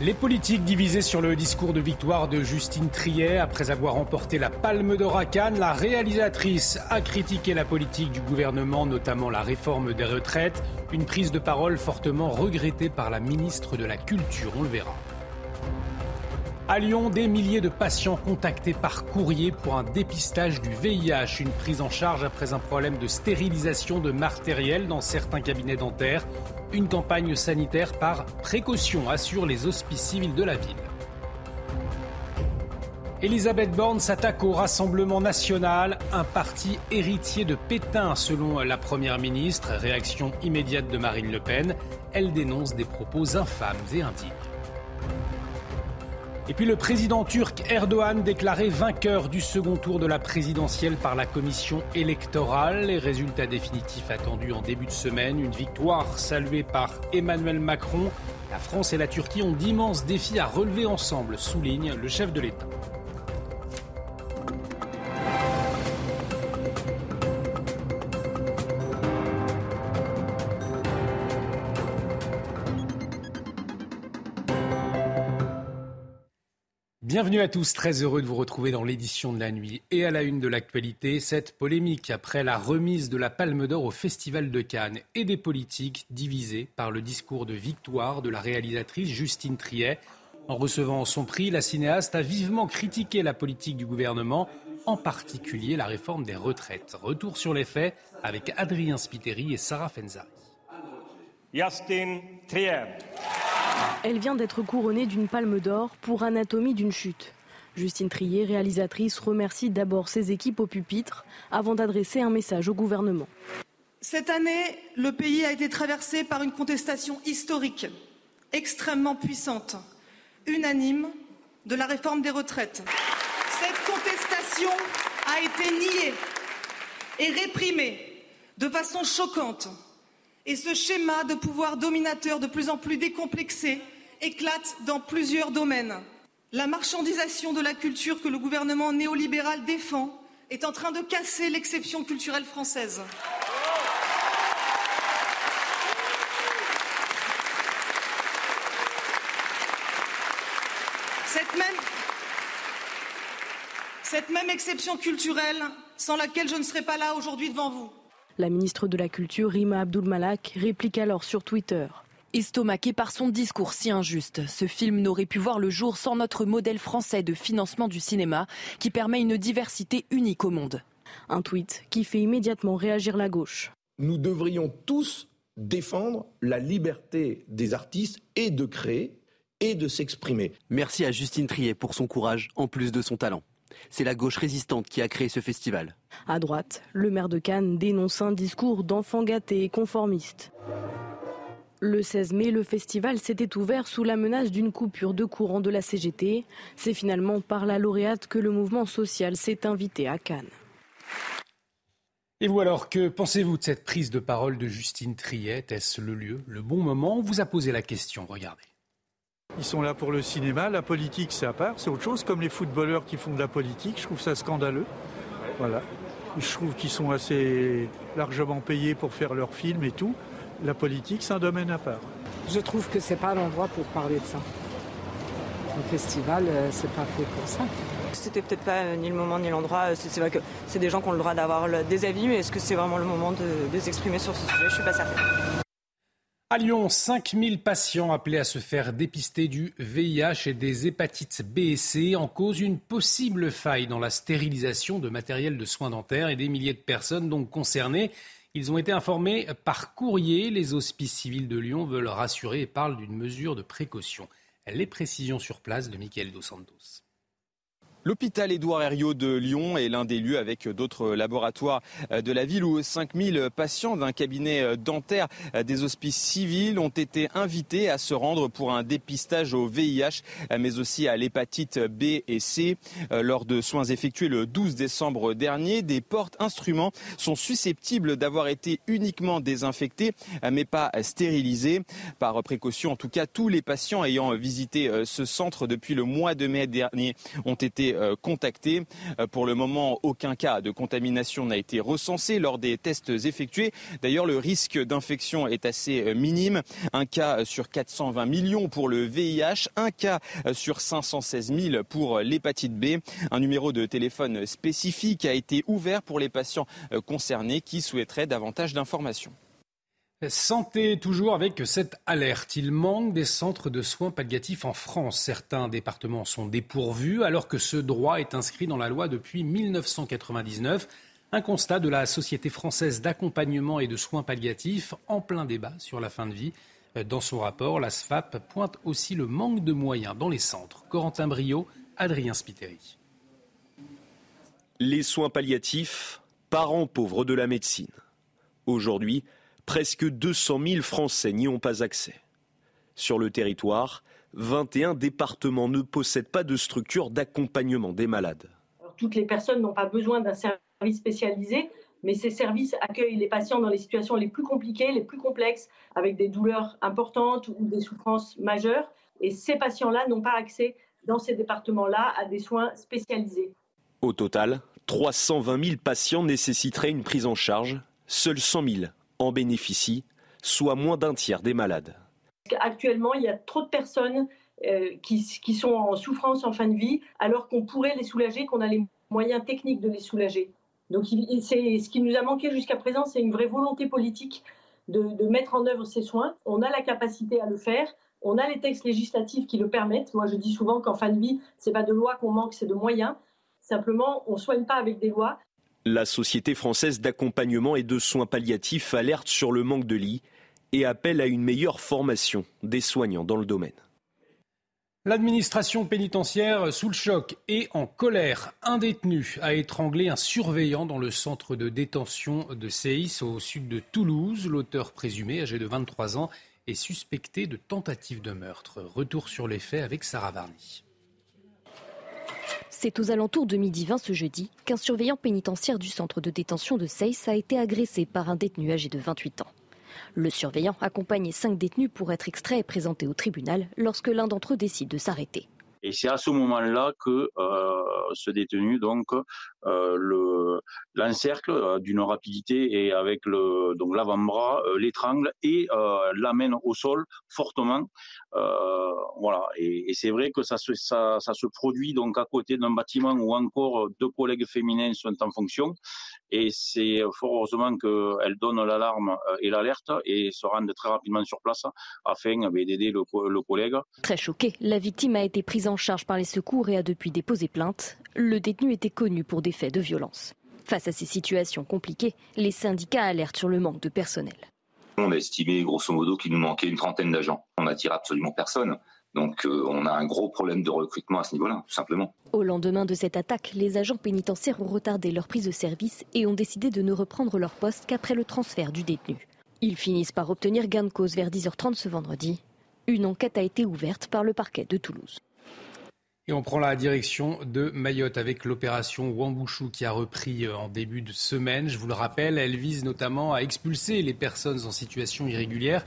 Les politiques divisés sur le discours de victoire de Justine Triet. Après avoir remporté la Palme d'Or à Cannes, la réalisatrice a critiqué la politique du gouvernement, notamment la réforme des retraites. Une prise de parole fortement regrettée par la ministre de la Culture. On le verra. À Lyon, des milliers de patients contactés par courrier pour un dépistage du VIH, une prise en charge après un problème de stérilisation de matériel dans certains cabinets dentaires. Une campagne sanitaire par précaution, assure les hospices civils de la ville. Elisabeth Borne s'attaque au Rassemblement national, un parti héritier de Pétain selon la Première ministre. Réaction immédiate de Marine Le Pen. Elle dénonce des propos infâmes et indignes. Et puis le président turc Erdogan déclaré vainqueur du second tour de la présidentielle par la commission électorale. Les résultats définitifs attendus en début de semaine. Une victoire saluée par Emmanuel Macron. La France et la Turquie ont d'immenses défis à relever ensemble, souligne le chef de l'État. Bienvenue à tous, très heureux de vous retrouver dans l'édition de la nuit et à la une de l'actualité. Cette polémique après la remise de la Palme d'Or au Festival de Cannes et des politiques divisés par le discours de victoire de la réalisatrice Justine Triet. En recevant son prix, la cinéaste a vivement critiqué la politique du gouvernement, en particulier la réforme des retraites. Retour sur les faits avec Adrien Spiteri et Sarah Fenzari. Justine Triet. Elle vient d'être couronnée d'une palme d'or pour Anatomie d'une chute. Justine Trier, réalisatrice, remercie d'abord ses équipes au pupitre avant d'adresser un message au gouvernement. Cette année, le pays a été traversé par une contestation historique, extrêmement puissante, unanime, de la réforme des retraites. Cette contestation a été niée et réprimée de façon choquante et ce schéma de pouvoir dominateur de plus en plus décomplexé éclate dans plusieurs domaines. La marchandisation de la culture que le gouvernement néolibéral défend est en train de casser l'exception culturelle française. Cette même, exception culturelle sans laquelle je ne serais pas là aujourd'hui devant vous. La ministre de la Culture, Rima Abdul-Malak, réplique alors sur Twitter. Estomaqué par son discours si injuste, ce film n'aurait pu voir le jour sans notre modèle français de financement du cinéma qui permet une diversité unique au monde. Un tweet qui fait immédiatement réagir la gauche. Nous devrions tous défendre la liberté des artistes et de créer et de s'exprimer. Merci à Justine Triet pour son courage en plus de son talent. C'est la gauche résistante qui a créé ce festival. À droite, le maire de Cannes dénonce un discours d'enfant gâté et conformiste. Le 16 mai, le festival s'était ouvert sous la menace d'une coupure de courant de la CGT. C'est finalement par la lauréate que le mouvement social s'est invité à Cannes. Et vous alors, que pensez-vous de cette prise de parole de Justine Triet? Est-ce le lieu, le bon moment? On vous a posé la question, regardez. Ils sont là pour le cinéma, la politique c'est à part, c'est autre chose, comme les footballeurs qui font de la politique, je trouve ça scandaleux. Voilà. Je trouve qu'ils sont assez largement payés pour faire leurs films et tout. La politique, c'est un domaine à part. Je trouve que c'est pas l'endroit pour parler de ça. Un festival, euh, c'est pas fait pour ça. C'était peut-être pas euh, ni le moment ni l'endroit. C'est vrai que c'est des gens qui ont le droit d'avoir des avis, mais est-ce que c'est vraiment le moment de, de les exprimer sur ce sujet? Je suis pas certaine. À Lyon, 5000 patients appelés à se faire dépister du VIH et des hépatites B et C en cause une possible faille dans la stérilisation de matériel de soins dentaires et des milliers de personnes donc concernées. Ils ont été informés par courrier. Les hospices civils de Lyon veulent rassurer et parlent d'une mesure de précaution. Les précisions sur place de Michael Dos Santos. L'hôpital Édouard Herriot de Lyon est l'un des lieux avec d'autres laboratoires de la ville où 5000 patients d'un cabinet dentaire des hospices civils ont été invités à se rendre pour un dépistage au VIH mais aussi à l'hépatite B et C. Lors de soins effectués le 12 décembre dernier, des portes instruments sont susceptibles d'avoir été uniquement désinfectées mais pas stérilisées. Par précaution, en tout cas, tous les patients ayant visité ce centre depuis le mois de mai dernier ont été été contactés. Pour le moment, aucun cas de contamination n'a été recensé lors des tests effectués. D'ailleurs, le risque d'infection est assez minime. Un cas sur 420 millions pour le VIH, un cas sur 516 000 pour l'hépatite B. Un numéro de téléphone spécifique a été ouvert pour les patients concernés qui souhaiteraient davantage d'informations. Santé toujours avec cette alerte. Il manque des centres de soins palliatifs en France. Certains départements sont dépourvus alors que ce droit est inscrit dans la loi depuis 1999. Un constat de la Société française d'accompagnement et de soins palliatifs en plein débat sur la fin de vie. Dans son rapport, la SFAP pointe aussi le manque de moyens dans les centres. Corentin Brio, Adrien Spiteri. Les soins palliatifs, parents pauvres de la médecine. Aujourd'hui, presque 200 000 Français n'y ont pas accès. Sur le territoire, 21 départements ne possèdent pas de structure d'accompagnement des malades. toutes les personnes n'ont pas besoin d'un service spécialisé, mais ces services accueillent les patients dans les situations les plus compliquées, les plus complexes, avec des douleurs importantes ou des souffrances majeures. Et ces patients-là n'ont pas accès dans ces départements-là à des soins spécialisés. Au total, 320 000 patients nécessiteraient une prise en charge, seuls 100 000 en bénéficient, soit moins d'un tiers des malades. Actuellement, il y a trop de personnes euh, qui, sont en souffrance en fin de vie, alors qu'on pourrait les soulager, qu'on a les moyens techniques de les soulager. Donc, c'est ce qui nous a manqué jusqu'à présent, c'est une vraie volonté politique de, mettre en œuvre ces soins. On a la capacité à le faire. On a les textes législatifs qui le permettent. Moi, je dis souvent qu'en fin de vie, c'est pas de loi qu'on manque, c'est de moyens. Simplement, on soigne pas avec des lois. La Société française d'accompagnement et de soins palliatifs alerte sur le manque de lits et appelle à une meilleure formation des soignants dans le domaine. L'administration pénitentiaire sous le choc et en colère. Un détenu a étranglé un surveillant dans le centre de détention de Seis au sud de Toulouse. L'auteur présumé, âgé de 23 ans, est suspecté de tentative de meurtre. Retour sur les faits avec Sarah Varny. C'est aux alentours de midi 20 ce jeudi qu'un surveillant pénitentiaire du centre de détention de Seyss a été agressé par un détenu âgé de 28 ans. Le surveillant accompagnait cinq détenus pour être extraits et présentés au tribunal lorsque l'un d'entre eux décide de s'arrêter. Et c'est à ce moment-là que euh, ce détenu donc le l'encercle euh, d'une rapidité et avec le donc l'avant-bras l'étrangle et l'amène au sol fortement. voilà. Et, c'est vrai que ça se ça, ça se produit donc à côté d'un bâtiment où encore deux collègues féminins sont en fonction. Et c'est fort heureusement qu'elle donne l'alarme euh, et l'alerte et se rendent très rapidement sur place afin euh, ben, d'aider le, le collègue. Très choqué, la victime a été prise en charge par les secours et a depuis déposé plainte. Le détenu était connu pour des faits de violence. Face à ces situations compliquées, les syndicats alertent sur le manque de personnel. On a estimé grosso modo qu'il nous manquait une trentaine d'agents. On n'attire absolument personne. Donc euh, on a un gros problème de recrutement à ce niveau-là, tout simplement. Au lendemain de cette attaque, les agents pénitentiaires ont retardé leur prise de service et ont décidé de ne reprendre leur poste qu'après le transfert du détenu. Ils finissent par obtenir gain de cause vers 10h30 ce vendredi. Une enquête a été ouverte par le parquet de Toulouse. Et on prend la direction de Mayotte avec l'opération Wambouchou qui a repris euh, en début de semaine. Je vous le rappelle, elle vise notamment à expulser les personnes en situation irrégulière.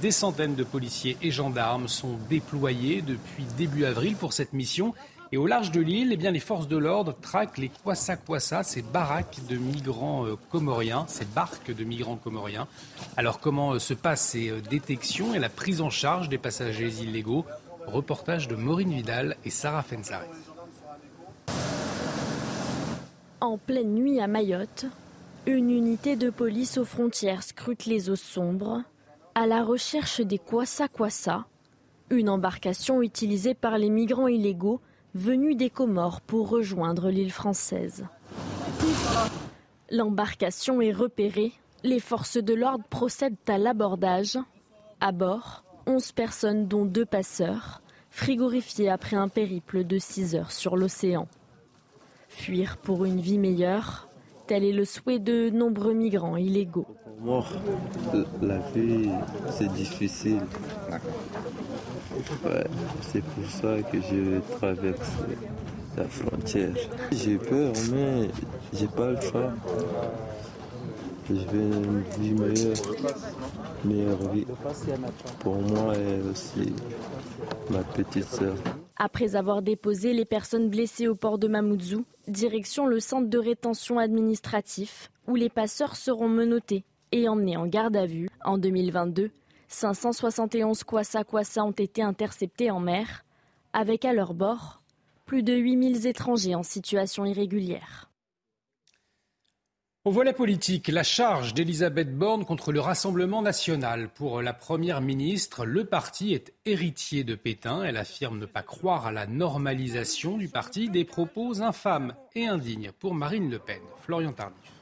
Des centaines de policiers et gendarmes sont déployés depuis début avril pour cette mission. Et au large de l'île, eh bien, les forces de l'ordre traquent les Kwasa Kwasa, ces baraques de migrants euh, comoriens, ces barques de migrants comoriens. Alors comment euh, se passent ces détections et la prise en charge des passagers illégaux? Reportage de Maureen Vidal et Sarah Fensari. En pleine nuit à Mayotte, une unité de police aux frontières scrute les eaux sombres à la recherche des Kwasa Kwasa, une embarcation utilisée par les migrants illégaux venus des Comores pour rejoindre l'île française. L'embarcation est repérée, les forces de l'ordre procèdent à l'abordage. À bord, 11 personnes dont deux passeurs, frigorifiés après un périple de 6 heures sur l'océan. Fuir pour une vie meilleure, tel est le souhait de nombreux migrants illégaux. La vie, c'est difficile. c'est pour ça que je traverse la frontière. J'ai peur, mais j'ai pas le choix. Je veux une vie meilleure, vie pour moi et aussi ma petite sœur. Après avoir déposé les personnes blessées au port de Mamoudzou, direction le centre de rétention administratif, où les passeurs seront menottés et emmenés en garde à vue. En 2022, 571 Kwassa Kwassa ont été interceptés en mer, avec à leur bord plus de 8000 étrangers en situation irrégulière. Au volet politique, la charge d'Elisabeth Borne contre le Rassemblement national. Pour la Première ministre, le parti est héritier de Pétain. Elle affirme ne pas croire à la normalisation du parti, des propos infâmes et indignes pour Marine Le Pen. Florian Tardif.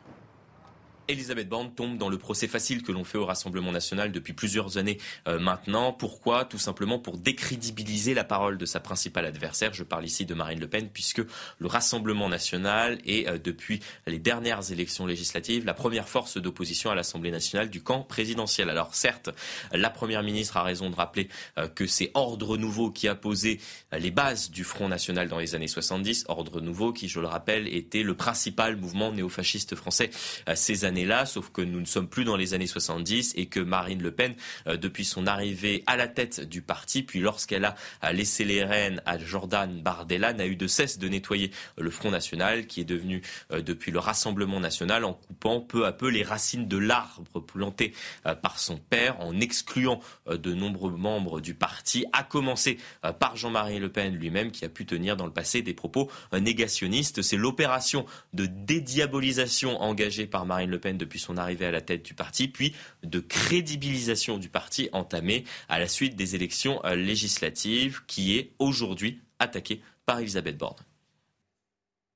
Elisabeth Borne tombe dans le procès facile que l'on fait au Rassemblement national depuis plusieurs années euh, maintenant. Pourquoi? Tout simplement pour décrédibiliser la parole de sa principale adversaire. Je parle ici de Marine Le Pen, puisque le Rassemblement national est, euh, depuis les dernières élections législatives, la première force d'opposition à l'Assemblée nationale du camp présidentiel. Alors certes, la Première ministre a raison de rappeler euh, que c'est Ordre Nouveau qui a posé les bases du Front national dans les années 70. Ordre Nouveau qui, je le rappelle, était le principal mouvement néofasciste français ces années là sauf que nous ne sommes plus dans les années 70 et que Marine Le Pen, euh, depuis son arrivée à la tête du parti, puis lorsqu'elle a laissé les rênes à Jordan Bardella, n'a eu de cesse de nettoyer le Front National, qui est devenu euh, depuis le Rassemblement National, en coupant peu à peu les racines de l'arbre planté euh, par son père, en excluant de nombreux membres du parti, à commencer par Jean-Marie Le Pen lui-même, qui a pu tenir dans le passé des propos négationnistes. C'est l'opération de dédiabolisation engagée par Marine Le Pen depuis son arrivée à la tête du parti, puis de crédibilisation du parti entamé à la suite des élections euh, législatives qui est aujourd'hui attaquée par Elisabeth Borne.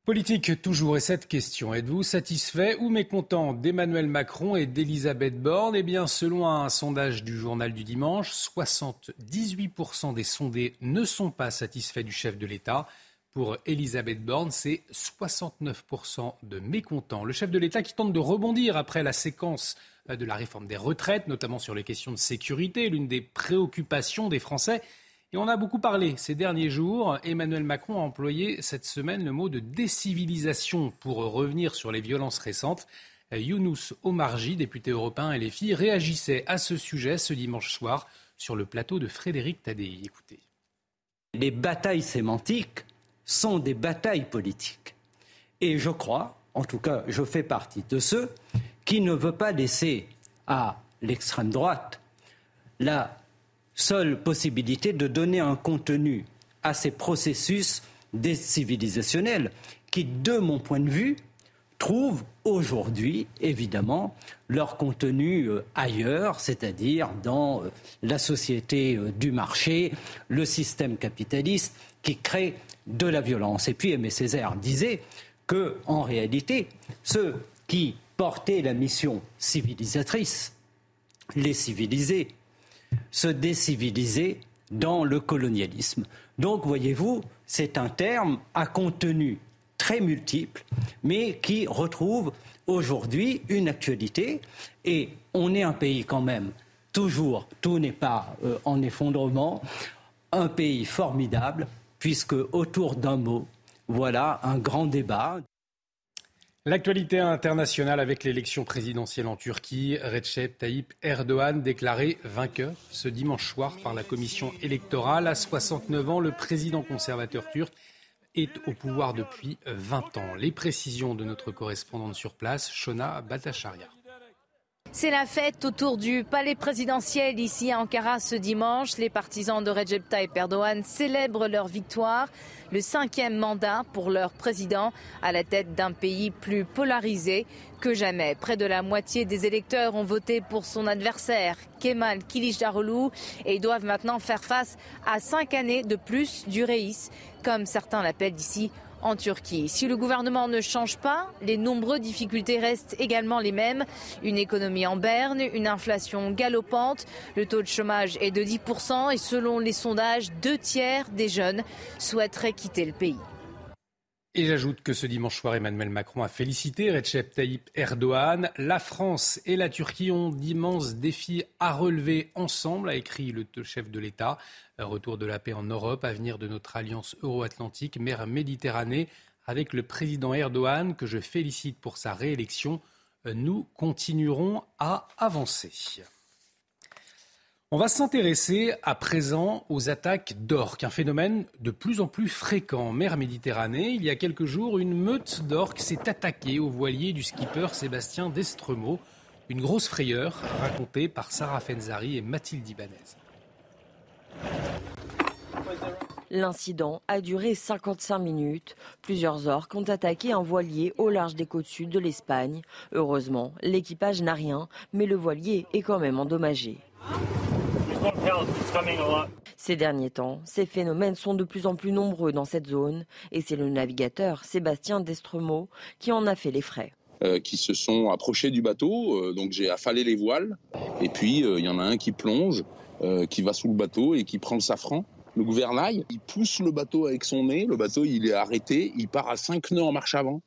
Politique toujours, et cette question, êtes-vous satisfait ou mécontent d'Emmanuel Macron et d'Elisabeth Borne? Eh bien, selon un sondage du journal du dimanche, 78% des sondés ne sont pas satisfaits du chef de l'État. Pour Elisabeth Borne, c'est 69% de mécontents. Le chef de l'État qui tente de rebondir après la séquence euh, de la réforme des retraites, notamment sur les questions de sécurité, l'une des préoccupations des Français. Et on a beaucoup parlé ces derniers jours. Emmanuel Macron a employé cette semaine le mot de décivilisation pour revenir sur les violences récentes. Euh, Younous Omarji, député européen et les filles, réagissait à ce sujet ce dimanche soir sur le plateau de Frédéric Tadei. Écoutez. Les batailles sémantiques sont des batailles politiques. Et je crois, en tout cas, je fais partie de ceux qui ne veulent pas laisser à l'extrême droite la seule possibilité de donner un contenu à ces processus décivilisationnels qui, de mon point de vue, trouvent aujourd'hui, évidemment, leur contenu euh, ailleurs, c'est-à-dire dans euh, la société euh, du marché, le système capitaliste qui crée de la violence. Et puis Aimé Césaire disait que, en réalité, ceux qui portaient la mission civilisatrice, les civilisés, se décivilisaient dans le colonialisme. Donc, voyez-vous, c'est un terme à contenu très multiple, mais qui retrouve aujourd'hui une actualité. Et on est un pays quand même, toujours, tout n'est pas euh, en effondrement, un pays formidable puisque autour d'un mot, voilà un grand débat. L'actualité internationale avec l'élection présidentielle en Turquie, Recep Tayyip Erdogan déclaré vainqueur ce dimanche soir par la commission électorale. À 69 ans, le président conservateur turc est au pouvoir depuis 20 ans. Les précisions de notre correspondante sur place, Shona Batacharia. C'est la fête autour du palais présidentiel ici à Ankara ce dimanche. Les partisans de Recep Tayyip Erdogan célèbrent leur victoire, le cinquième mandat pour leur président à la tête d'un pays plus polarisé que jamais. Près de la moitié des électeurs ont voté pour son adversaire, Kemal Kılıçdaroğlu, et doivent maintenant faire face à cinq années de plus du Reis, comme certains l'appellent ici en Turquie. Si le gouvernement ne change pas, les nombreuses difficultés restent également les mêmes. Une économie en berne, une inflation galopante, le taux de chômage est de 10% et selon les sondages, deux tiers des jeunes souhaiteraient quitter le pays. Et j'ajoute que ce dimanche soir, Emmanuel Macron a félicité Recep Tayyip Erdogan. La France et la Turquie ont d'immenses défis à relever ensemble, a écrit le chef de l'État. Retour de la paix en Europe, avenir de notre alliance euro-atlantique, mer Méditerranée, avec le président Erdogan, que je félicite pour sa réélection. Nous continuerons à avancer. On va s'intéresser à présent aux attaques d'orques, un phénomène de plus en plus fréquent en mer Méditerranée. Il y a quelques jours, une meute d'orques s'est attaquée au voilier du skipper Sébastien Destremaux. Une grosse frayeur racontée par Sarah Fenzari et Mathilde Ibanez. L'incident a duré 55 minutes. Plusieurs orques ont attaqué un voilier au large des côtes sud de l'Espagne. Heureusement, l'équipage n'a rien, mais le voilier est quand même endommagé. Ces derniers temps, ces phénomènes sont de plus en plus nombreux dans cette zone et c'est le navigateur Sébastien Destremaux qui en a fait les frais. Euh, qui se sont approchés du bateau, euh, donc j'ai affalé les voiles et puis euh, il y en a un qui plonge, qui va sous le bateau et qui prend le safran. Le gouvernail, il pousse le bateau avec son nez, le bateau il est arrêté, il part à 5 nœuds en marche avant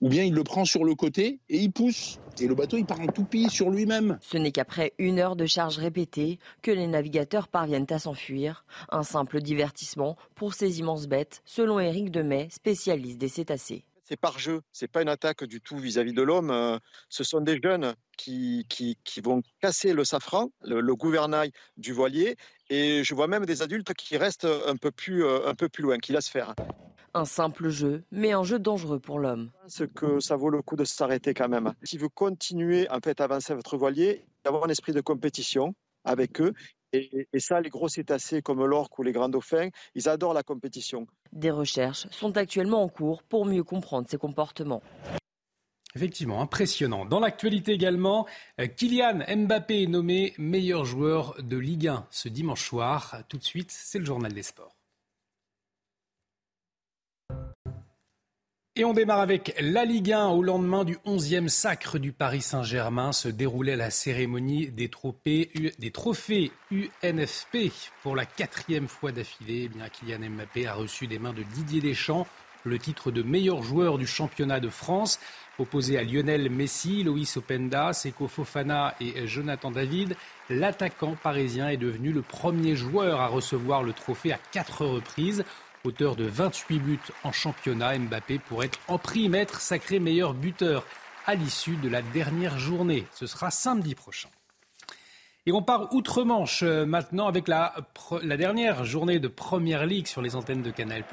ou bien il le prend sur le côté et il pousse. Et le bateau, il part en toupie sur lui-même. Ce n'est qu'après une heure de charge répétée que les navigateurs parviennent à s'enfuir. Un simple divertissement pour ces immenses bêtes, selon Éric Demet, spécialiste des cétacés. C'est par jeu, c'est pas une attaque du tout vis-à-vis de l'homme. Euh, ce sont des jeunes qui, qui, vont casser le safran, le, gouvernail du voilier, et je vois même des adultes qui restent un peu plus, euh, un peu plus loin, qui laissent faire. Un simple jeu, mais un jeu dangereux pour l'homme. Je pense que ça vaut le coup de s'arrêter quand même. Si vous continuez en fait à avancer votre voilier, d'avoir un esprit de compétition avec eux. Et, et ça, les gros cétacés comme l'orque ou les grands dauphins, ils adorent la compétition. Des recherches sont actuellement en cours pour mieux comprendre ces comportements. Effectivement, impressionnant. Dans l'actualité également, euh, Kylian Mbappé est nommé meilleur joueur de Ligue 1 ce dimanche soir. Tout de suite, c'est le journal des sports. Et on démarre avec la Ligue 1. Au lendemain du 11e sacre du Paris Saint-Germain se déroulait la cérémonie des trophées, UNFP. Pour la quatrième fois d'affilée, eh bien Kylian Mbappé a reçu des mains de Didier Deschamps le titre de meilleur joueur du championnat de France. Opposé à Lionel Messi, Loïs Openda, Seko Fofana et Jonathan David, l'attaquant parisien est devenu le premier joueur à recevoir le trophée à quatre reprises. Auteur de 28 buts en championnat, Mbappé pourrait en prime être sacré meilleur buteur à l'issue de la dernière journée. Ce sera samedi prochain. Et on part outre-Manche euh, maintenant avec la, la, dernière journée de Première Ligue sur les antennes de Canal+.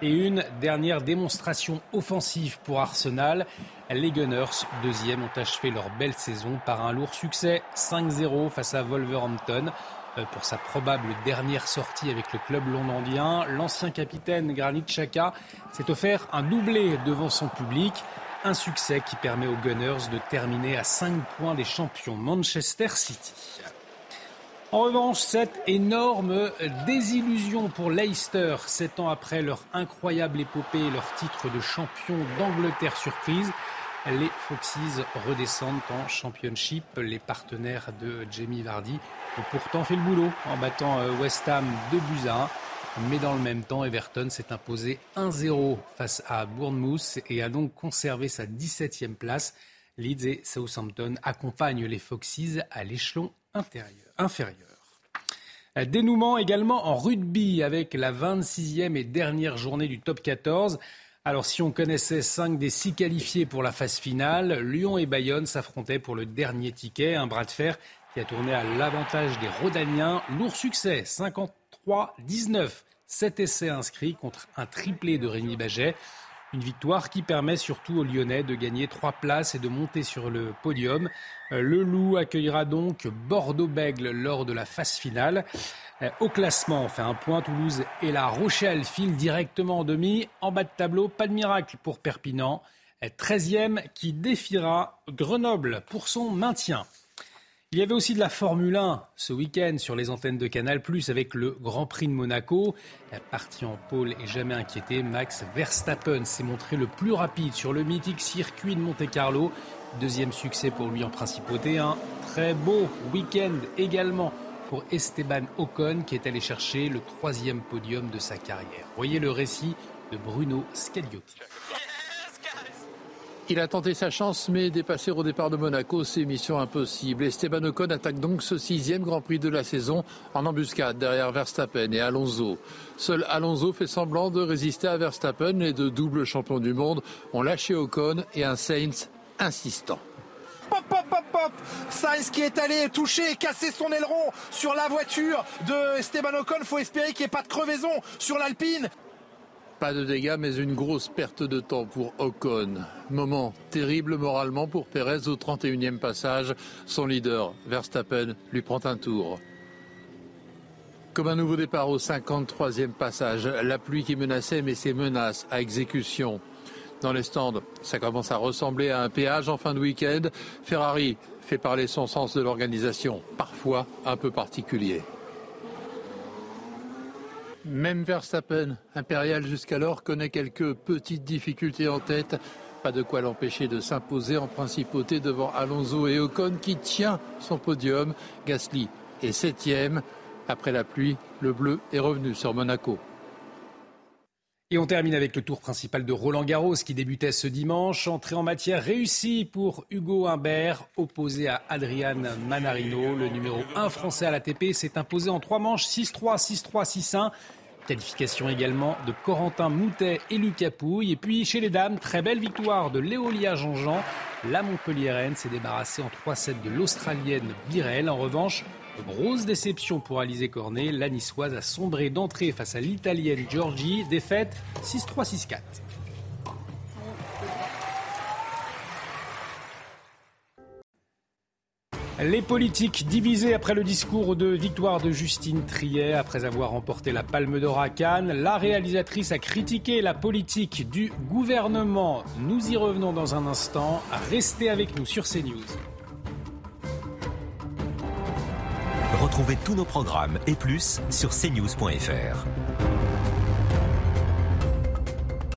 Et une dernière démonstration offensive pour Arsenal. Les Gunners, deuxième, ont achevé leur belle saison par un lourd succès 5-0 face à Wolverhampton. Euh, pour sa probable dernière sortie avec le club londonien. L'ancien capitaine Granit Xhaka s'est offert un doublé devant son public. Un succès qui permet aux Gunners de terminer à 5 points des champions Manchester City. En revanche, cette énorme désillusion pour Leicester, sept ans après leur incroyable épopée et leur titre de champion d'Angleterre surprise, les Foxes redescendent en Championship. Les partenaires de Jamie Vardy ont pourtant fait le boulot en battant euh, West Ham 2 buts à 1. Mais dans le même temps, Everton s'est imposé 1-0 face à Bournemouth et a donc conservé sa 17e place. Leeds et Southampton accompagnent les Foxes à l'échelon inférieur. Dénouement également en rugby avec la 26e et dernière journée du top 14. Alors si on connaissait cinq des six qualifiés pour la phase finale, Lyon et Bayonne s'affrontaient pour le dernier ticket, un bras de fer qui a tourné à l'avantage des Rodaniens. Lourd succès, 53-19, 7 essais inscrits contre un triplé de Rémi Baget. Une victoire qui permet surtout aux Lyonnais de gagner trois places et de monter sur le podium. Euh, le Loup accueillera donc Bordeaux-Bègle lors de la phase finale. Euh, au classement, on fait un point. Toulouse et La Rochelle filent directement en demi. En bas de tableau, pas de miracle pour Perpignan. 13e euh, qui défiera Grenoble pour son maintien. Il y avait aussi de la Formule 1 ce week-end sur les antennes de Canal+, avec le Grand Prix de Monaco. La partie en pôle est jamais inquiété. Max Verstappen s'est montré le plus rapide sur le mythique circuit de Monte-Carlo. Deuxième succès pour lui en principauté. Un très beau week-end également pour Esteban Ocon qui est allé chercher le troisième podium de sa carrière. Voyez le récit de Bruno Scagliotti. Il a tenté sa chance, mais dépasser au départ de Monaco, c'est mission impossible. Esteban Ocon attaque donc ce sixième Grand Prix de la saison en embuscade derrière Verstappen et Alonso. Seul Alonso fait semblant de résister à Verstappen. Les deux doubles champions du monde ont lâché Ocon et un Sainz insistant. Pop. Sainz qui est allé toucher et casser son aileron sur la voiture de Esteban Ocon. Faut espérer qu'il n'y ait pas de crevaison sur l'Alpine. Pas de dégâts, mais une grosse perte de temps pour Ocon. Moment terrible moralement pour Perez au 31e passage. Son leader, Verstappen, lui prend un tour. Comme un nouveau départ au 53e passage, la pluie qui menaçait mais ses menaces à exécution. Dans les stands, ça commence à ressembler à un péage en fin de week-end. Ferrari fait parler son sens de l'organisation, parfois un peu particulier. Même Verstappen, impérial jusqu'alors, connaît quelques petites difficultés en tête. Pas de quoi l'empêcher de s'imposer en principauté devant Alonso et Ocon qui tient son podium. Gasly est septième. Après la pluie, le bleu est revenu sur Monaco. Et on termine avec le tour principal de Roland Garros qui débutait ce dimanche. Entrée en matière réussie pour Hugo Humbert, opposé à Adrian Manarino. Le numéro 1 français à l'ATP s'est imposé en trois manches 6-3, 6-3, 6-1. Qualification également de Corentin Moutet et Lucas Pouille. Et puis chez les dames, très belle victoire de Léolia Jean-Jean. La Montpelliéraine s'est débarrassée en 3-7 de l'Australienne Birel. En revanche, Grosse déception pour Alizé Cornet. La niçoise a sombré d'entrée face à l'italienne Giorgi. Défaite 6-3, Les politiques divisés après le discours de victoire de Justine Triet. Après avoir remporté la Palme d'Or à Cannes, la réalisatrice a critiqué la politique du gouvernement. Nous y revenons dans un instant. Restez avec nous sur CNews. Retrouvez tous nos programmes et plus sur cnews.fr.